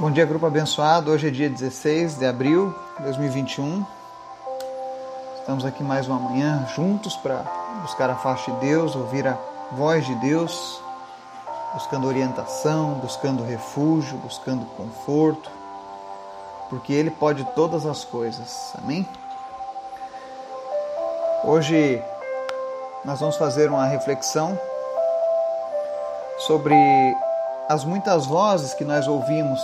Bom dia, grupo abençoado. Hoje é dia 16 de abril de 2021. Estamos aqui mais uma manhã juntos para buscar a face de Deus, ouvir a voz de Deus, buscando orientação, buscando refúgio, buscando conforto, porque Ele pode todas as coisas. Amém? Hoje nós vamos fazer uma reflexão sobre as muitas vozes que nós ouvimos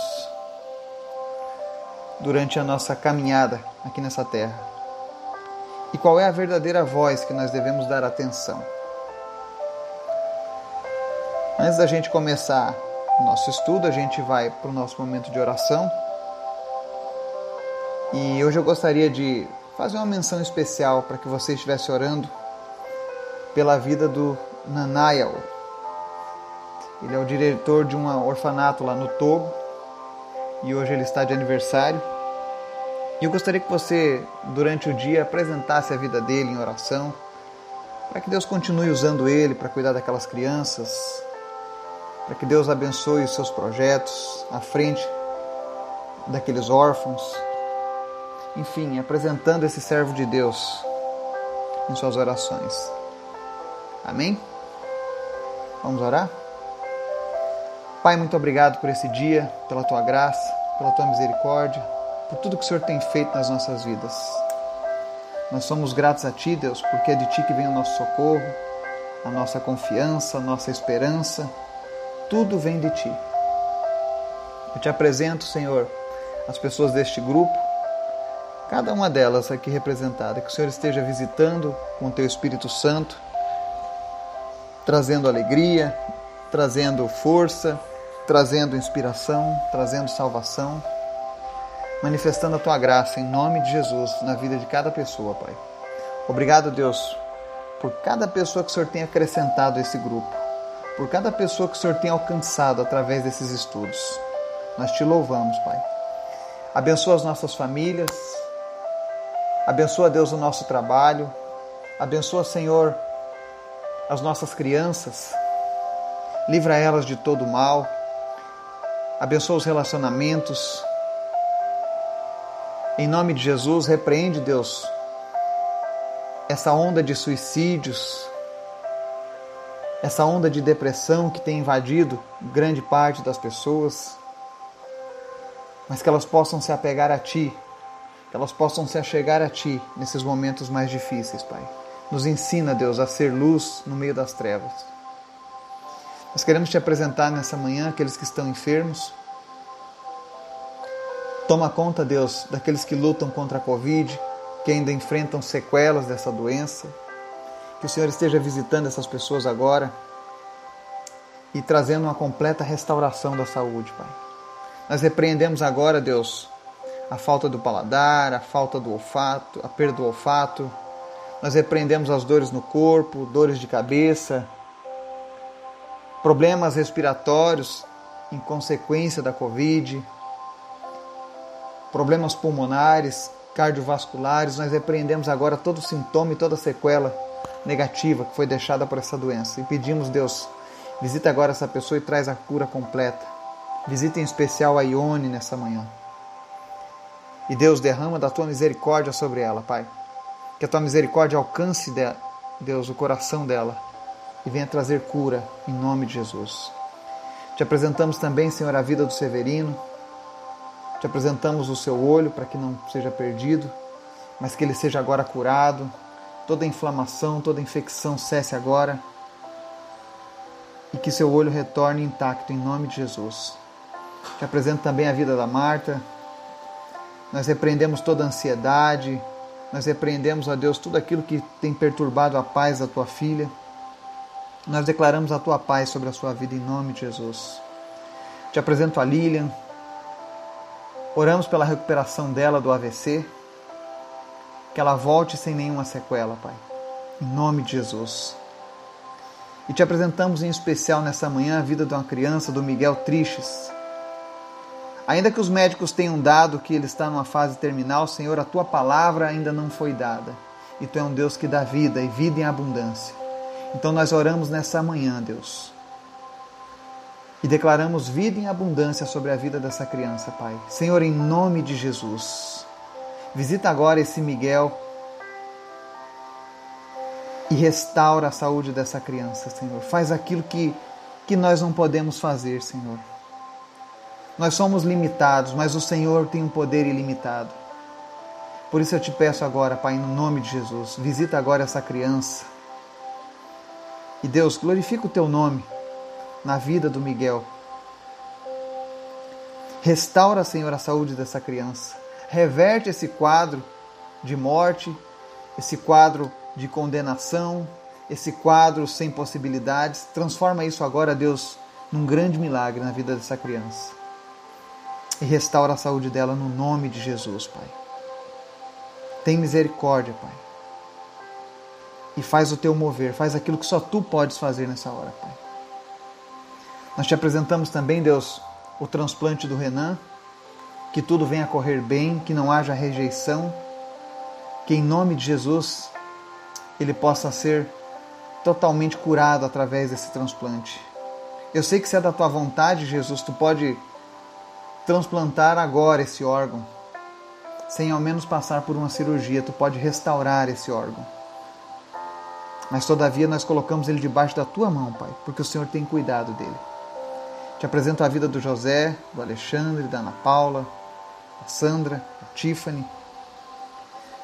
durante a nossa caminhada aqui nessa terra. E qual é a verdadeira voz que nós devemos dar atenção? Antes da gente começar o nosso estudo, a gente vai para o nosso momento de oração. E hoje eu gostaria de fazer uma menção especial para que você estivesse orando pela vida do Nanayal, ele é o diretor de um orfanato lá no Togo e hoje ele está de aniversário. E eu gostaria que você, durante o dia, apresentasse a vida dele em oração, para que Deus continue usando ele para cuidar daquelas crianças, para que Deus abençoe os seus projetos à frente daqueles órfãos. Enfim, apresentando esse servo de Deus em suas orações. Amém? Vamos orar? Pai, muito obrigado por esse dia, pela tua graça, pela tua misericórdia, por tudo que o Senhor tem feito nas nossas vidas. Nós somos gratos a Ti, Deus, porque é de Ti que vem o nosso socorro, a nossa confiança, a nossa esperança. Tudo vem de Ti. Eu te apresento, Senhor, as pessoas deste grupo, cada uma delas aqui representada, que o Senhor esteja visitando com o Teu Espírito Santo, trazendo alegria, trazendo força, trazendo inspiração, trazendo salvação, manifestando a tua graça em nome de Jesus na vida de cada pessoa, Pai. Obrigado, Deus, por cada pessoa que o Senhor tem acrescentado a esse grupo, por cada pessoa que o Senhor tem alcançado através desses estudos. Nós te louvamos, Pai. Abençoa as nossas famílias, abençoa, Deus, o nosso trabalho, abençoa, Senhor, as nossas crianças, livra elas de todo mal, abençoa os relacionamentos. Em nome de Jesus, repreende, Deus, essa onda de suicídios, essa onda de depressão que tem invadido grande parte das pessoas, mas que elas possam se apegar a Ti, que elas possam se achegar a Ti nesses momentos mais difíceis, Pai. Nos ensina, Deus, a ser luz no meio das trevas. Nós queremos te apresentar nessa manhã aqueles que estão enfermos. Toma conta, Deus, daqueles que lutam contra a Covid, que ainda enfrentam sequelas dessa doença. Que o Senhor esteja visitando essas pessoas agora e trazendo uma completa restauração da saúde, Pai. Nós repreendemos agora, Deus, a falta do paladar, a falta do olfato, a perda do olfato. Nós repreendemos as dores no corpo, dores de cabeça, problemas respiratórios em consequência da Covid, problemas pulmonares, cardiovasculares, nós repreendemos agora todo sintoma e toda sequela negativa que foi deixada por essa doença. E pedimos, Deus, visita agora essa pessoa e traz a cura completa. Visita em especial a Ione nessa manhã. E Deus derrama da tua misericórdia sobre ela, Pai. Que a tua misericórdia alcance, Deus, o coração dela e venha trazer cura em nome de Jesus. Te apresentamos também, Senhor, a vida do Severino. Te apresentamos o seu olho para que não seja perdido, mas que ele seja agora curado. Toda inflamação, toda infecção cesse agora. E que seu olho retorne intacto em nome de Jesus. Te apresento também a vida da Marta. Nós repreendemos toda ansiedade, nós repreendemos, a Deus, tudo aquilo que tem perturbado a paz da tua filha. Nós declaramos a tua paz sobre a sua vida em nome de Jesus. Te apresento a Lilian. Oramos pela recuperação dela do AVC. Que ela volte sem nenhuma sequela, Pai. Em nome de Jesus. E te apresentamos em especial nessa manhã a vida de uma criança, do Miguel Triches. Ainda que os médicos tenham dado que ele está numa fase terminal, Senhor, a tua palavra ainda não foi dada. E tu é um Deus que dá vida e vida em abundância. Então nós oramos nessa manhã, Deus, E declaramos vida em abundância sobre a vida dessa criança, Pai. Senhor, em nome de Jesus, visita agora esse Miguel e restaura a saúde dessa criança, Senhor. Faz aquilo que, que nós não podemos fazer, Senhor. Nós somos limitados, mas o Senhor tem um poder ilimitado. Por isso eu te peço agora, Pai, no nome de Jesus, visita agora essa criança. E Deus, glorifica o teu nome na vida do Miguel. Restaura, Senhor, a saúde dessa criança. Reverte esse quadro de morte, esse quadro de condenação, esse quadro sem possibilidades. Transforma isso agora, Deus, num grande milagre na vida dessa criança. E restaura a saúde dela no nome de Jesus, Pai. Tem misericórdia, Pai. E faz o teu mover, faz aquilo que só tu podes fazer nessa hora, Pai. Nós te apresentamos também, Deus, o transplante do Renan, que tudo venha a correr bem, que não haja rejeição, que em nome de Jesus ele possa ser totalmente curado através desse transplante. Eu sei que se é da tua vontade, Jesus, tu pode transplantar agora esse órgão, sem ao menos passar por uma cirurgia, tu pode restaurar esse órgão. Mas todavia nós colocamos ele debaixo da tua mão, Pai, porque o Senhor tem cuidado dele. Te apresento a vida do José, do Alexandre, da Ana Paula, da Sandra, da Tiffany,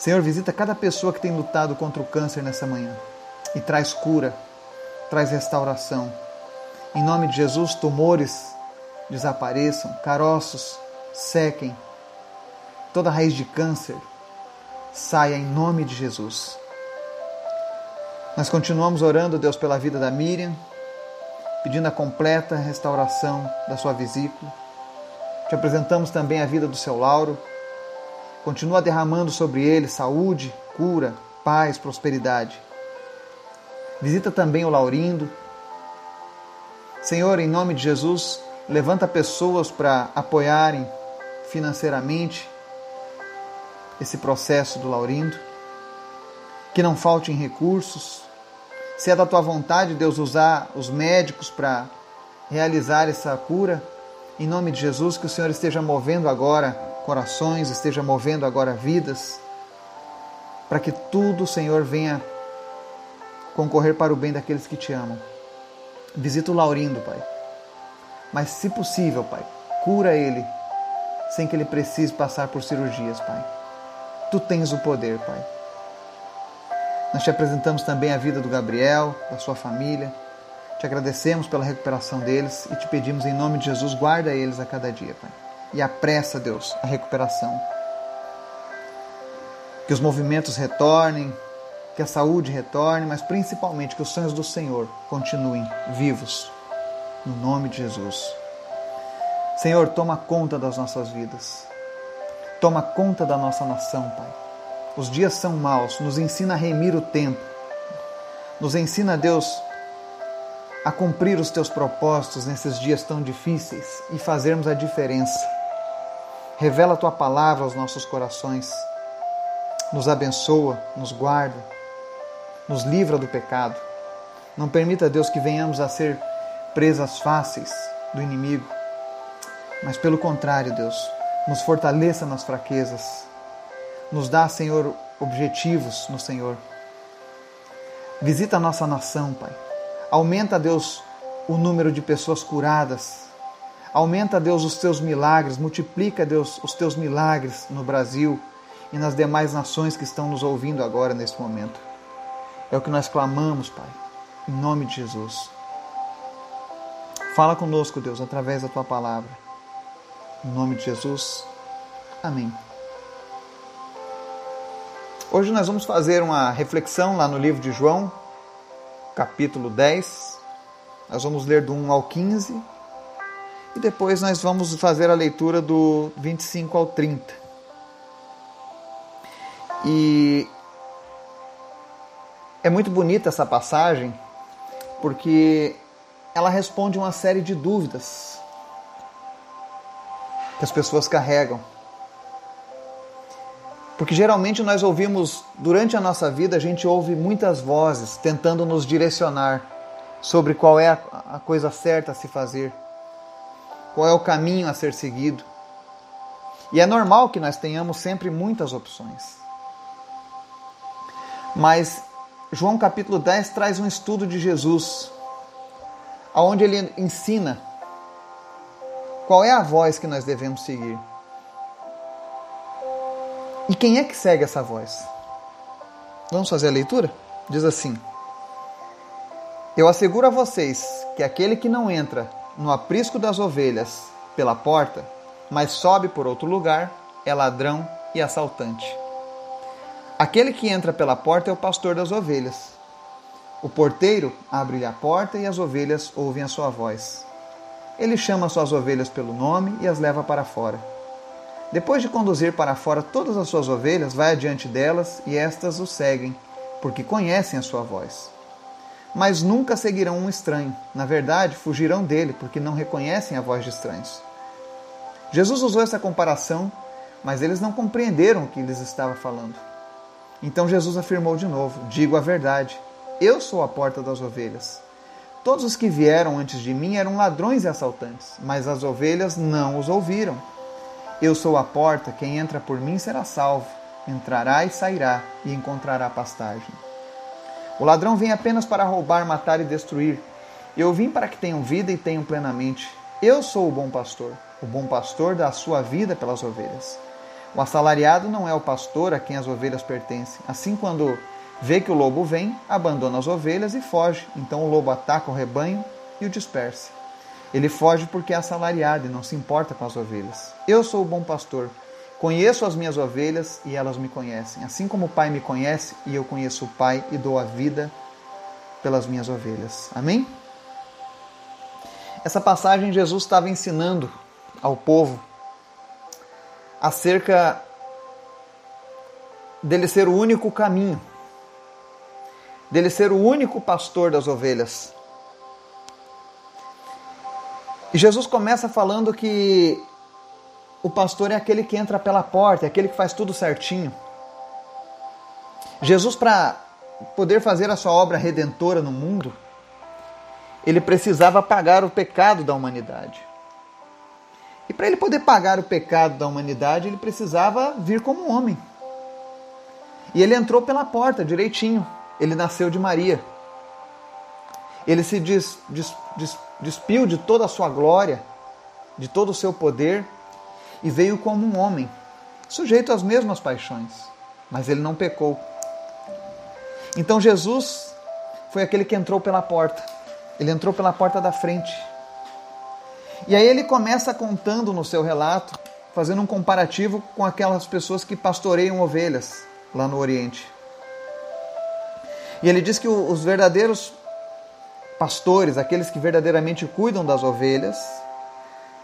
Senhor, visita cada pessoa que tem lutado contra o câncer nessa manhã e traz cura, traz restauração. Em nome de Jesus, tumores desapareçam, caroços sequem, toda raiz de câncer saia em nome de Jesus. Nós continuamos orando, Deus, pela vida da Miriam, pedindo a completa restauração da sua vesícula. Te apresentamos também a vida do seu Lauro Continua derramando sobre ele saúde, cura, paz, prosperidade. Visita também o Laurindo. Senhor, em nome de Jesus, levanta pessoas para apoiarem financeiramente esse processo do Laurindo. Que não faltem recursos. Se é da tua vontade, Deus, usar os médicos para realizar essa cura, em nome de Jesus, que o Senhor esteja movendo agora corações, esteja movendo agora vidas, para que tudo, Senhor, venha concorrer para o bem daqueles que te amam. Visita o Laurindo, Pai. Mas, se possível, Pai, cura ele sem que ele precise passar por cirurgias, Pai. Tu tens o poder, Pai. Nós te apresentamos também a vida do Gabriel, da sua família. Te agradecemos pela recuperação deles e te pedimos em nome de Jesus, guarda eles a cada dia, Pai e apressa, Deus, a recuperação. Que os movimentos retornem, que a saúde retorne, mas principalmente que os sonhos do Senhor continuem vivos. No nome de Jesus. Senhor, toma conta das nossas vidas. Toma conta da nossa nação, Pai. Os dias são maus, nos ensina a remir o tempo. Nos ensina, Deus, a cumprir os teus propósitos nesses dias tão difíceis e fazermos a diferença. Revela a tua palavra aos nossos corações. Nos abençoa, nos guarda, nos livra do pecado. Não permita, Deus, que venhamos a ser presas fáceis do inimigo. Mas pelo contrário, Deus, nos fortaleça nas fraquezas. Nos dá, Senhor, objetivos no Senhor. Visita a nossa nação, Pai. Aumenta, Deus, o número de pessoas curadas Aumenta, Deus, os teus milagres, multiplica, Deus, os teus milagres no Brasil e nas demais nações que estão nos ouvindo agora nesse momento. É o que nós clamamos, Pai, em nome de Jesus. Fala conosco, Deus, através da tua palavra. Em nome de Jesus. Amém. Hoje nós vamos fazer uma reflexão lá no livro de João, capítulo 10. Nós vamos ler do 1 ao 15 e depois nós vamos fazer a leitura do 25 ao 30. E é muito bonita essa passagem porque ela responde uma série de dúvidas que as pessoas carregam. Porque geralmente nós ouvimos, durante a nossa vida, a gente ouve muitas vozes tentando nos direcionar sobre qual é a coisa certa a se fazer qual é o caminho a ser seguido. E é normal que nós tenhamos sempre muitas opções. Mas João capítulo 10 traz um estudo de Jesus, onde ele ensina qual é a voz que nós devemos seguir. E quem é que segue essa voz? Vamos fazer a leitura? Diz assim: Eu asseguro a vocês que aquele que não entra no aprisco das ovelhas pela porta, mas sobe por outro lugar, é ladrão e assaltante. Aquele que entra pela porta é o pastor das ovelhas. O porteiro abre-lhe a porta e as ovelhas ouvem a sua voz. Ele chama suas ovelhas pelo nome e as leva para fora. Depois de conduzir para fora todas as suas ovelhas, vai adiante delas e estas o seguem, porque conhecem a sua voz. Mas nunca seguirão um estranho. Na verdade, fugirão dele, porque não reconhecem a voz de estranhos. Jesus usou essa comparação, mas eles não compreenderam o que lhes estava falando. Então Jesus afirmou de novo: Digo a verdade, eu sou a porta das ovelhas. Todos os que vieram antes de mim eram ladrões e assaltantes, mas as ovelhas não os ouviram. Eu sou a porta, quem entra por mim será salvo. Entrará e sairá e encontrará pastagem. O ladrão vem apenas para roubar, matar e destruir. Eu vim para que tenham vida e tenham plenamente. Eu sou o bom pastor. O bom pastor dá a sua vida pelas ovelhas. O assalariado não é o pastor a quem as ovelhas pertencem. Assim, quando vê que o lobo vem, abandona as ovelhas e foge. Então o lobo ataca o rebanho e o dispersa. Ele foge porque é assalariado e não se importa com as ovelhas. Eu sou o bom pastor. Conheço as minhas ovelhas e elas me conhecem. Assim como o Pai me conhece e eu conheço o Pai e dou a vida pelas minhas ovelhas. Amém? Essa passagem Jesus estava ensinando ao povo acerca dele ser o único caminho, dele ser o único pastor das ovelhas. E Jesus começa falando que o pastor é aquele que entra pela porta, é aquele que faz tudo certinho. Jesus, para poder fazer a sua obra redentora no mundo, ele precisava pagar o pecado da humanidade. E para ele poder pagar o pecado da humanidade, ele precisava vir como homem. E ele entrou pela porta direitinho. Ele nasceu de Maria. Ele se des, des, des, despiu de toda a sua glória, de todo o seu poder, e veio como um homem, sujeito às mesmas paixões, mas ele não pecou. Então Jesus foi aquele que entrou pela porta. Ele entrou pela porta da frente. E aí ele começa contando no seu relato, fazendo um comparativo com aquelas pessoas que pastoreiam ovelhas lá no Oriente. E ele diz que os verdadeiros pastores, aqueles que verdadeiramente cuidam das ovelhas,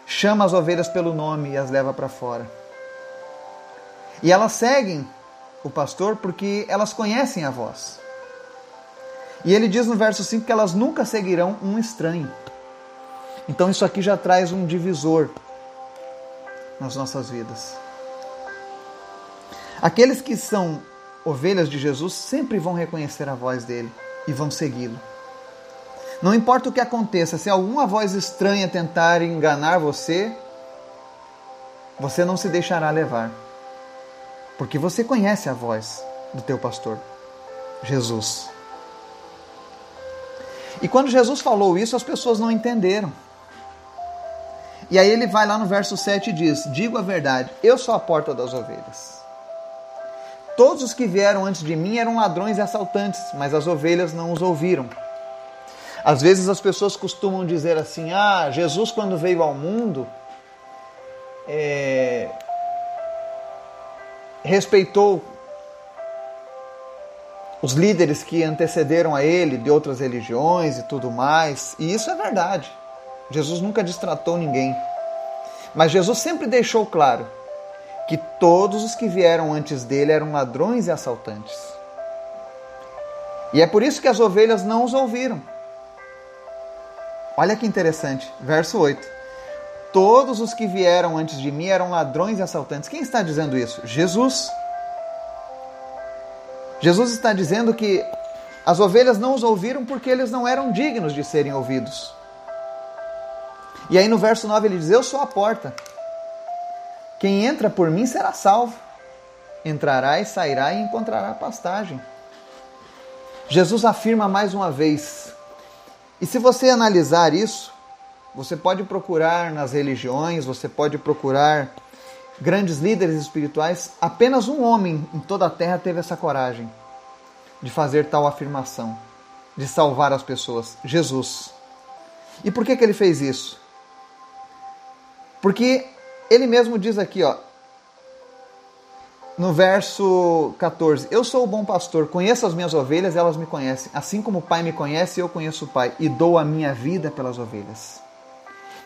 chama as ovelhas pelo nome e as leva para fora. E elas seguem o pastor porque elas conhecem a voz. E ele diz no verso 5 que elas nunca seguirão um estranho. Então isso aqui já traz um divisor nas nossas vidas. Aqueles que são ovelhas de Jesus sempre vão reconhecer a voz dele e vão segui-lo. Não importa o que aconteça, se alguma voz estranha tentar enganar você, você não se deixará levar. Porque você conhece a voz do teu pastor, Jesus. E quando Jesus falou isso, as pessoas não entenderam. E aí ele vai lá no verso 7 e diz: Digo a verdade, eu sou a porta das ovelhas. Todos os que vieram antes de mim eram ladrões e assaltantes, mas as ovelhas não os ouviram. Às vezes as pessoas costumam dizer assim: ah, Jesus, quando veio ao mundo, é, respeitou os líderes que antecederam a ele de outras religiões e tudo mais. E isso é verdade. Jesus nunca distratou ninguém. Mas Jesus sempre deixou claro que todos os que vieram antes dele eram ladrões e assaltantes. E é por isso que as ovelhas não os ouviram. Olha que interessante, verso 8. Todos os que vieram antes de mim eram ladrões e assaltantes. Quem está dizendo isso? Jesus. Jesus está dizendo que as ovelhas não os ouviram porque eles não eram dignos de serem ouvidos. E aí no verso 9 ele diz: Eu sou a porta. Quem entra por mim será salvo. Entrará e sairá e encontrará pastagem. Jesus afirma mais uma vez. E se você analisar isso, você pode procurar nas religiões, você pode procurar grandes líderes espirituais. Apenas um homem em toda a terra teve essa coragem de fazer tal afirmação, de salvar as pessoas: Jesus. E por que, que ele fez isso? Porque ele mesmo diz aqui, ó, no verso 14: Eu sou o bom pastor, conheço as minhas ovelhas, elas me conhecem. Assim como o Pai me conhece, eu conheço o Pai e dou a minha vida pelas ovelhas.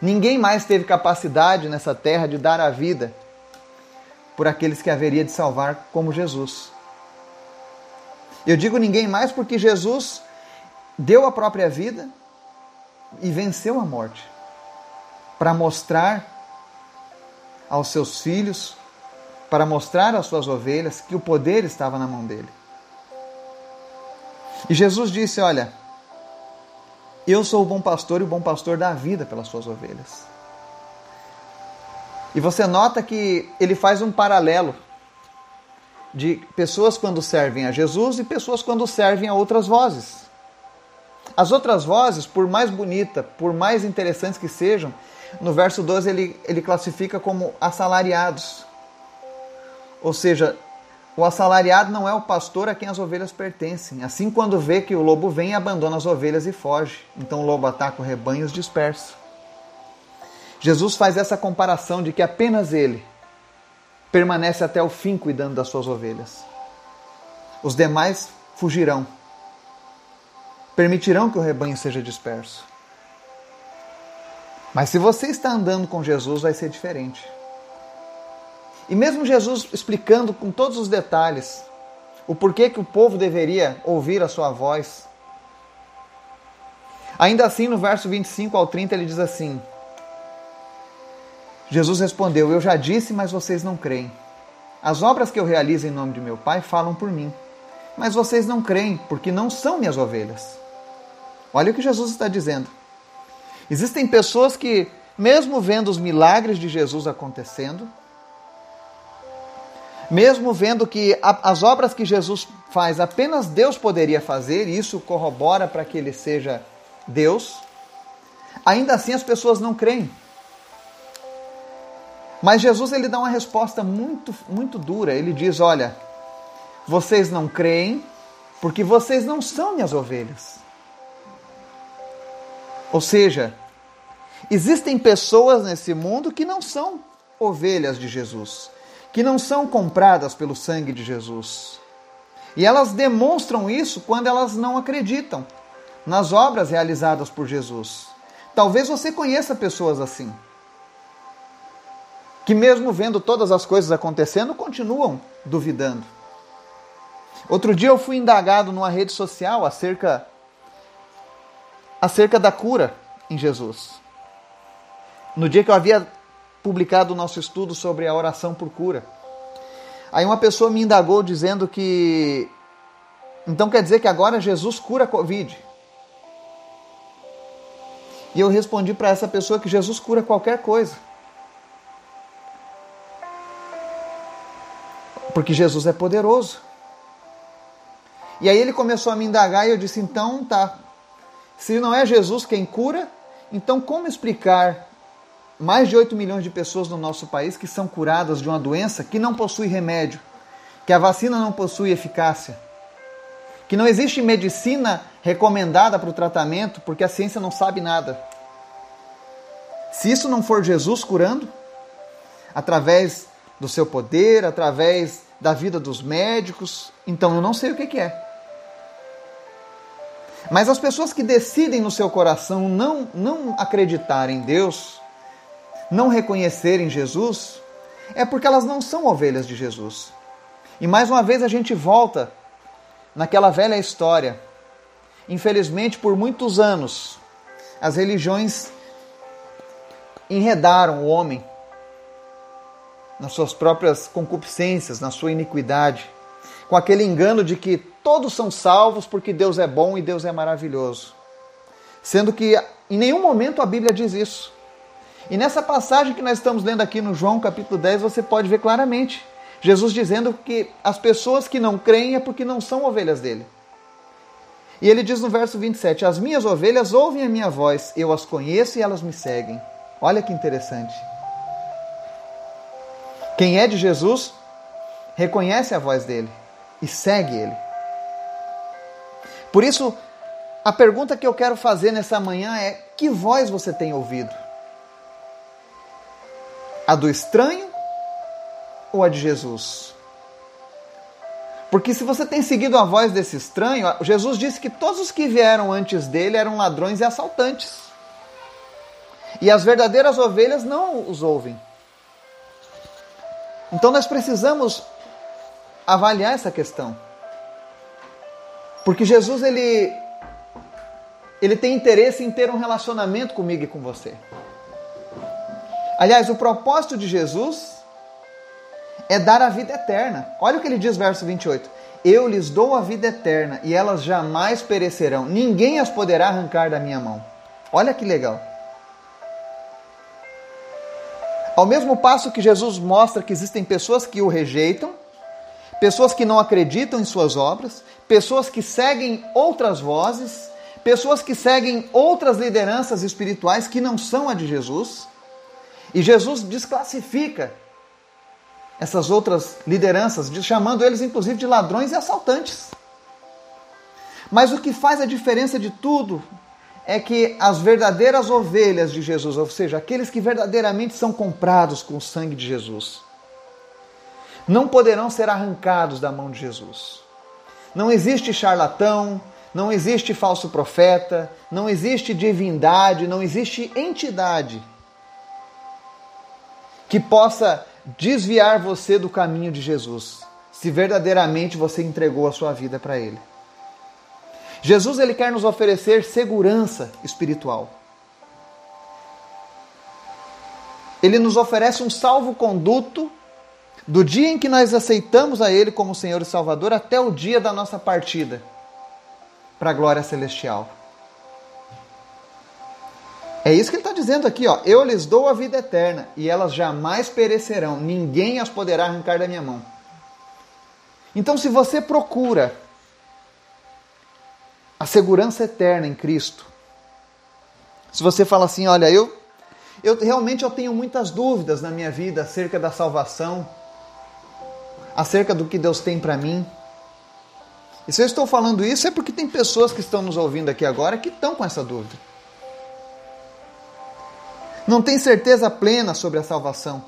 Ninguém mais teve capacidade nessa terra de dar a vida por aqueles que haveria de salvar, como Jesus. Eu digo ninguém mais porque Jesus deu a própria vida e venceu a morte para mostrar aos seus filhos, para mostrar às suas ovelhas que o poder estava na mão dele. E Jesus disse: Olha, eu sou o bom pastor e o bom pastor dá a vida pelas suas ovelhas. E você nota que ele faz um paralelo de pessoas quando servem a Jesus e pessoas quando servem a outras vozes. As outras vozes, por mais bonita, por mais interessantes que sejam, no verso 12 ele, ele classifica como assalariados. Ou seja, o assalariado não é o pastor a quem as ovelhas pertencem. Assim, quando vê que o lobo vem, abandona as ovelhas e foge. Então o lobo ataca o rebanho e os dispersa. Jesus faz essa comparação de que apenas ele permanece até o fim cuidando das suas ovelhas. Os demais fugirão. Permitirão que o rebanho seja disperso. Mas se você está andando com Jesus, vai ser diferente. E mesmo Jesus explicando com todos os detalhes o porquê que o povo deveria ouvir a sua voz, ainda assim no verso 25 ao 30 ele diz assim: Jesus respondeu: Eu já disse, mas vocês não creem. As obras que eu realizo em nome de meu Pai falam por mim, mas vocês não creem, porque não são minhas ovelhas. Olha o que Jesus está dizendo. Existem pessoas que, mesmo vendo os milagres de Jesus acontecendo, mesmo vendo que as obras que Jesus faz apenas Deus poderia fazer, e isso corrobora para que ele seja Deus, ainda assim as pessoas não creem. Mas Jesus ele dá uma resposta muito muito dura. Ele diz: "Olha, vocês não creem porque vocês não são minhas ovelhas." Ou seja, Existem pessoas nesse mundo que não são ovelhas de Jesus, que não são compradas pelo sangue de Jesus. E elas demonstram isso quando elas não acreditam nas obras realizadas por Jesus. Talvez você conheça pessoas assim, que mesmo vendo todas as coisas acontecendo, continuam duvidando. Outro dia eu fui indagado numa rede social acerca acerca da cura em Jesus no dia que eu havia publicado o nosso estudo sobre a oração por cura. Aí uma pessoa me indagou dizendo que então quer dizer que agora Jesus cura a Covid. E eu respondi para essa pessoa que Jesus cura qualquer coisa. Porque Jesus é poderoso. E aí ele começou a me indagar e eu disse: então tá. Se não é Jesus quem cura, então como explicar mais de 8 milhões de pessoas no nosso país que são curadas de uma doença que não possui remédio, que a vacina não possui eficácia, que não existe medicina recomendada para o tratamento porque a ciência não sabe nada. Se isso não for Jesus curando, através do seu poder, através da vida dos médicos, então eu não sei o que é. Mas as pessoas que decidem no seu coração não, não acreditar em Deus, não reconhecerem Jesus é porque elas não são ovelhas de Jesus. E mais uma vez a gente volta naquela velha história. Infelizmente, por muitos anos, as religiões enredaram o homem nas suas próprias concupiscências, na sua iniquidade, com aquele engano de que todos são salvos porque Deus é bom e Deus é maravilhoso. Sendo que em nenhum momento a Bíblia diz isso. E nessa passagem que nós estamos lendo aqui no João capítulo 10, você pode ver claramente Jesus dizendo que as pessoas que não creem é porque não são ovelhas dele. E ele diz no verso 27: As minhas ovelhas ouvem a minha voz, eu as conheço e elas me seguem. Olha que interessante. Quem é de Jesus reconhece a voz dele e segue ele. Por isso, a pergunta que eu quero fazer nessa manhã é: que voz você tem ouvido? A do estranho ou a de Jesus? Porque se você tem seguido a voz desse estranho, Jesus disse que todos os que vieram antes dele eram ladrões e assaltantes. E as verdadeiras ovelhas não os ouvem. Então nós precisamos avaliar essa questão. Porque Jesus ele ele tem interesse em ter um relacionamento comigo e com você. Aliás, o propósito de Jesus é dar a vida eterna. Olha o que ele diz, verso 28. Eu lhes dou a vida eterna e elas jamais perecerão. Ninguém as poderá arrancar da minha mão. Olha que legal. Ao mesmo passo que Jesus mostra que existem pessoas que o rejeitam, pessoas que não acreditam em suas obras, pessoas que seguem outras vozes, pessoas que seguem outras lideranças espirituais que não são a de Jesus. E Jesus desclassifica essas outras lideranças, chamando eles inclusive de ladrões e assaltantes. Mas o que faz a diferença de tudo é que as verdadeiras ovelhas de Jesus, ou seja, aqueles que verdadeiramente são comprados com o sangue de Jesus, não poderão ser arrancados da mão de Jesus. Não existe charlatão, não existe falso profeta, não existe divindade, não existe entidade que possa desviar você do caminho de Jesus, se verdadeiramente você entregou a sua vida para Ele. Jesus ele quer nos oferecer segurança espiritual. Ele nos oferece um salvo-conduto do dia em que nós aceitamos a Ele como Senhor e Salvador até o dia da nossa partida para a glória celestial. É isso que ele está dizendo aqui, ó. Eu lhes dou a vida eterna e elas jamais perecerão, ninguém as poderá arrancar da minha mão. Então, se você procura a segurança eterna em Cristo, se você fala assim, olha, eu, eu realmente eu tenho muitas dúvidas na minha vida acerca da salvação, acerca do que Deus tem para mim. E se eu estou falando isso é porque tem pessoas que estão nos ouvindo aqui agora que estão com essa dúvida não tem certeza plena sobre a salvação,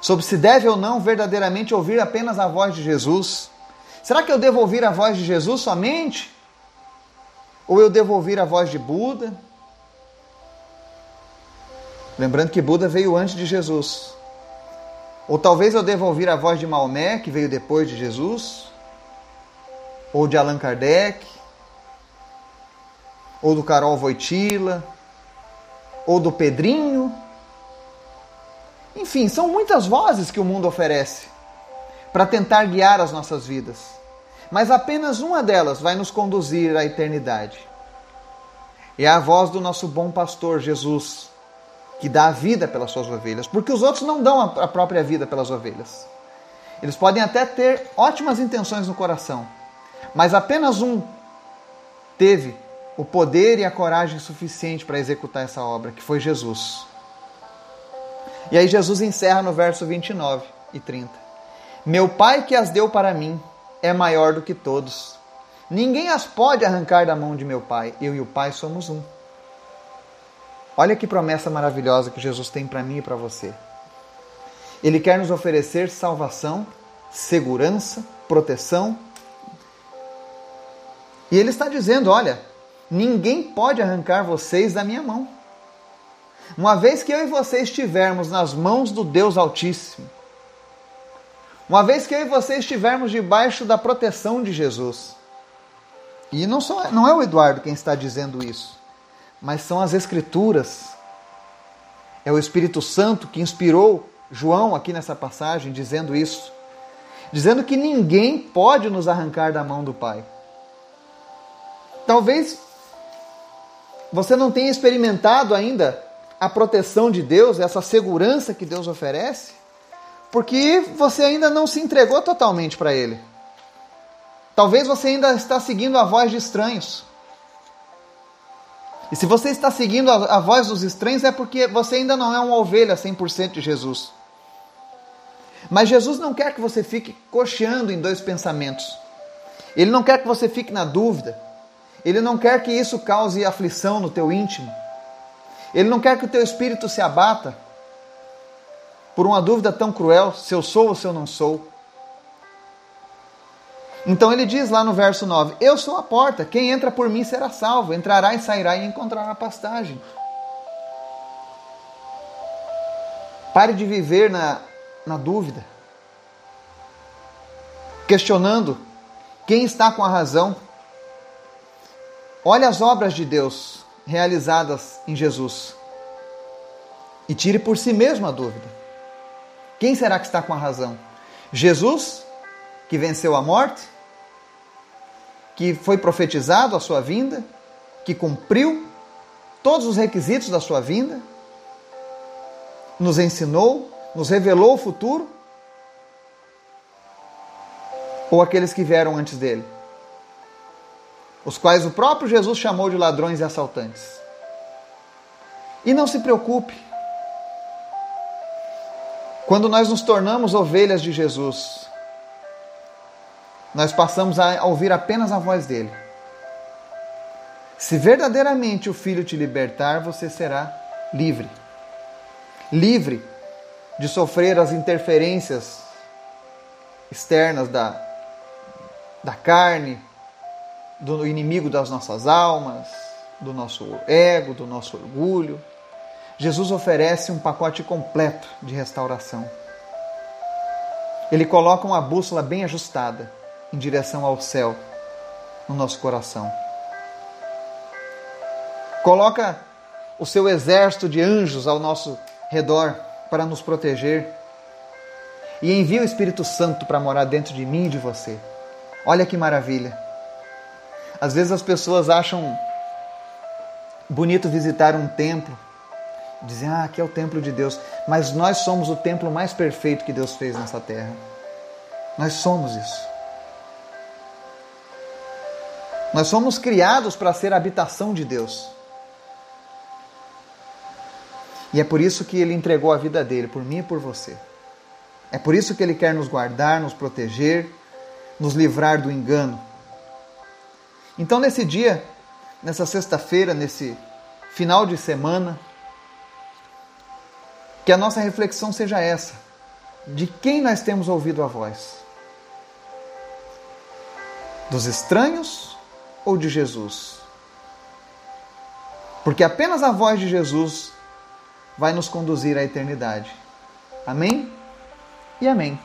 sobre se deve ou não verdadeiramente ouvir apenas a voz de Jesus. Será que eu devo ouvir a voz de Jesus somente? Ou eu devo ouvir a voz de Buda? Lembrando que Buda veio antes de Jesus. Ou talvez eu deva ouvir a voz de Maomé, que veio depois de Jesus? Ou de Allan Kardec? Ou do Carol Voitila? Ou do Pedrinho. Enfim, são muitas vozes que o mundo oferece para tentar guiar as nossas vidas. Mas apenas uma delas vai nos conduzir à eternidade. É a voz do nosso bom pastor Jesus, que dá a vida pelas suas ovelhas, porque os outros não dão a própria vida pelas ovelhas. Eles podem até ter ótimas intenções no coração, mas apenas um teve o poder e a coragem suficiente para executar essa obra, que foi Jesus. E aí Jesus encerra no verso 29 e 30. Meu Pai que as deu para mim é maior do que todos. Ninguém as pode arrancar da mão de meu Pai. Eu e o Pai somos um. Olha que promessa maravilhosa que Jesus tem para mim e para você. Ele quer nos oferecer salvação, segurança, proteção. E ele está dizendo: olha, ninguém pode arrancar vocês da minha mão. Uma vez que eu e você estivermos nas mãos do Deus Altíssimo, uma vez que eu e você estivermos debaixo da proteção de Jesus, e não, não é o Eduardo quem está dizendo isso, mas são as Escrituras, é o Espírito Santo que inspirou João aqui nessa passagem dizendo isso, dizendo que ninguém pode nos arrancar da mão do Pai. Talvez você não tenha experimentado ainda a proteção de Deus, essa segurança que Deus oferece, porque você ainda não se entregou totalmente para Ele. Talvez você ainda está seguindo a voz de estranhos. E se você está seguindo a, a voz dos estranhos, é porque você ainda não é uma ovelha 100% de Jesus. Mas Jesus não quer que você fique cocheando em dois pensamentos. Ele não quer que você fique na dúvida. Ele não quer que isso cause aflição no teu íntimo. Ele não quer que o teu espírito se abata por uma dúvida tão cruel, se eu sou ou se eu não sou. Então ele diz lá no verso 9: Eu sou a porta, quem entra por mim será salvo, entrará e sairá e encontrará pastagem. Pare de viver na, na dúvida, questionando quem está com a razão. Olhe as obras de Deus realizadas em Jesus e tire por si mesmo a dúvida. Quem será que está com a razão? Jesus, que venceu a morte, que foi profetizado a sua vinda, que cumpriu todos os requisitos da sua vinda, nos ensinou, nos revelou o futuro, ou aqueles que vieram antes dele, os quais o próprio Jesus chamou de ladrões e assaltantes. E não se preocupe, quando nós nos tornamos ovelhas de Jesus, nós passamos a ouvir apenas a voz dele. Se verdadeiramente o Filho te libertar, você será livre. Livre de sofrer as interferências externas da, da carne, do inimigo das nossas almas, do nosso ego, do nosso orgulho. Jesus oferece um pacote completo de restauração. Ele coloca uma bússola bem ajustada em direção ao céu no nosso coração. Coloca o seu exército de anjos ao nosso redor para nos proteger. E envia o Espírito Santo para morar dentro de mim e de você. Olha que maravilha. Às vezes as pessoas acham bonito visitar um templo, dizem, ah, aqui é o templo de Deus, mas nós somos o templo mais perfeito que Deus fez nessa terra. Nós somos isso. Nós somos criados para ser a habitação de Deus. E é por isso que ele entregou a vida dele, por mim e por você. É por isso que ele quer nos guardar, nos proteger, nos livrar do engano. Então, nesse dia, nessa sexta-feira, nesse final de semana, que a nossa reflexão seja essa: de quem nós temos ouvido a voz? Dos estranhos ou de Jesus? Porque apenas a voz de Jesus vai nos conduzir à eternidade. Amém? E amém.